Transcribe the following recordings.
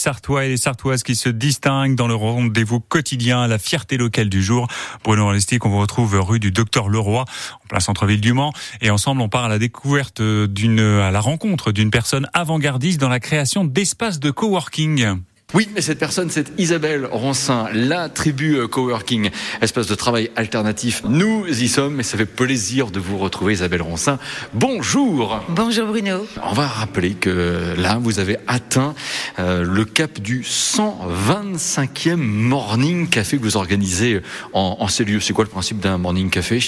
Sartois et les Sartoises qui se distinguent dans le rendez-vous quotidien, la fierté locale du jour. Bruno Orlesti, qu'on vous retrouve rue du Docteur Leroy, en plein centre-ville du Mans. Et ensemble, on part à la découverte d'une, à la rencontre d'une personne avant-gardiste dans la création d'espaces de coworking. Oui, mais cette personne, c'est Isabelle Roncin, la tribu euh, coworking, espace de travail alternatif. Nous y sommes et ça fait plaisir de vous retrouver, Isabelle Roncin. Bonjour. Bonjour Bruno. On va rappeler que là, vous avez atteint euh, le cap du 125e morning café que vous organisez en, en ces lieux. C'est quoi le principe d'un morning café?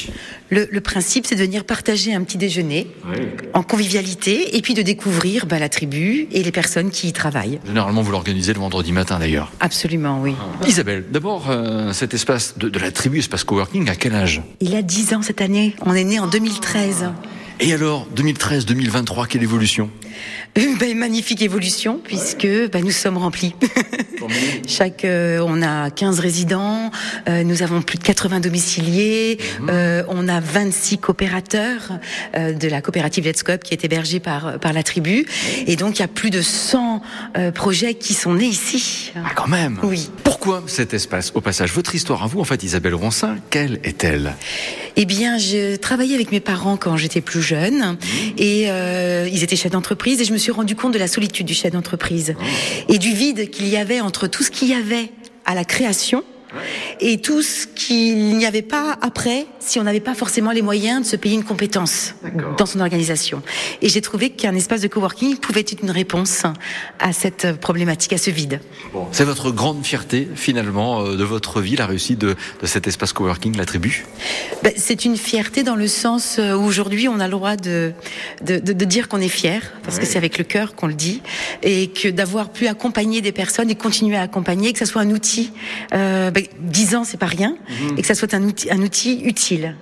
Le, le, principe, c'est de venir partager un petit déjeuner oui. en convivialité et puis de découvrir bah, la tribu et les personnes qui y travaillent. Généralement, vous l'organisez le vendredi matin d'ailleurs. Absolument, oui. Isabelle, d'abord, euh, cet espace de, de, la tribu, espace coworking, à quel âge? Il a 10 ans cette année. On est né en 2013. Et alors, 2013-2023, quelle évolution? Une ben, magnifique évolution, puisque ben, nous sommes remplis. Chaque, euh, on a 15 résidents, euh, nous avons plus de 80 domiciliés, mmh. euh, on a 26 coopérateurs euh, de la coopérative Let's qui est hébergée par, par la tribu. Et donc, il y a plus de 100 euh, projets qui sont nés ici. Ah, quand même Oui. Pourquoi cet espace? Au passage, votre histoire à vous, en fait, Isabelle Roncin, quelle est-elle? Eh bien, je travaillais avec mes parents quand j'étais plus jeune et euh, ils étaient chefs d'entreprise et je me suis rendu compte de la solitude du chef d'entreprise et du vide qu'il y avait entre tout ce qu'il y avait à la création et tout ce qu'il n'y avait pas après si on n'avait pas forcément les moyens de se payer une compétence dans son organisation. Et j'ai trouvé qu'un espace de coworking pouvait être une réponse à cette problématique, à ce vide. Bon, c'est votre grande fierté finalement euh, de votre vie, la réussite de, de cet espace coworking, la tribu? Ben, C'est une fierté dans le sens où aujourd'hui on a le droit de, de, de, de dire qu'on est fier, parce oui. que c'est avec le cœur qu'on le dit, et que d'avoir pu accompagner des personnes et continuer à accompagner, que ça soit un outil. Euh, ben, 10 ans, c'est pas rien, mmh. et que ça soit un outil, un outil utile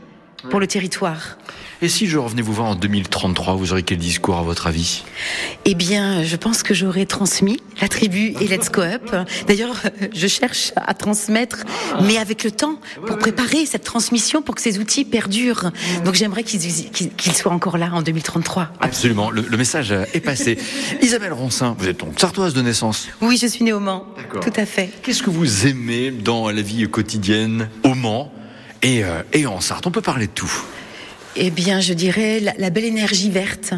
pour le territoire. Et si je revenais vous voir en 2033, vous aurez quel discours à votre avis? Eh bien, je pense que j'aurais transmis la tribu et Let's Go Up. D'ailleurs, je cherche à transmettre, mais avec le temps, pour préparer cette transmission, pour que ces outils perdurent. Donc j'aimerais qu'ils qu soient encore là en 2033. Absolument, le, le message est passé. Isabelle Roncin, vous êtes donc sartoise de naissance Oui, je suis née au Mans, tout à fait. Qu'est-ce que vous aimez dans la vie quotidienne au Mans et, euh, et en Sarthe? On peut parler de tout. Eh bien, je dirais la, la belle énergie verte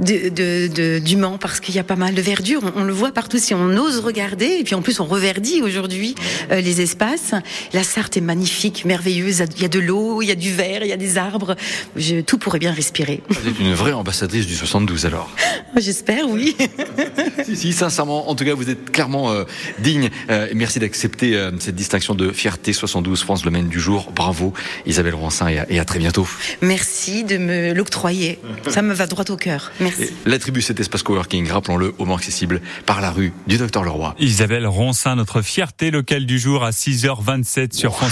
de, de, de, du Mans, parce qu'il y a pas mal de verdure. On, on, le voit partout si on ose regarder. Et puis en plus, on reverdit aujourd'hui euh, les espaces. La Sarthe est magnifique, merveilleuse. Il y a de l'eau, il y a du verre, il y a des arbres. Je, tout pourrait bien respirer. Vous êtes une vraie ambassadrice du 72 alors J'espère, oui. si, si, sincèrement, en tout cas, vous êtes clairement euh, digne. Euh, merci d'accepter euh, cette distinction de fierté 72 France Le Maine du jour. Bravo, Isabelle Roncin, et à, et à très bientôt. Merci de me l'octroyer. Ça me va droit au cœur. Merci. Et la tribu, cet espace coworking, rappelons-le, au moins accessible par la rue du Docteur Leroy. Isabelle Roncin, notre fierté locale du jour à 6h27 sur France.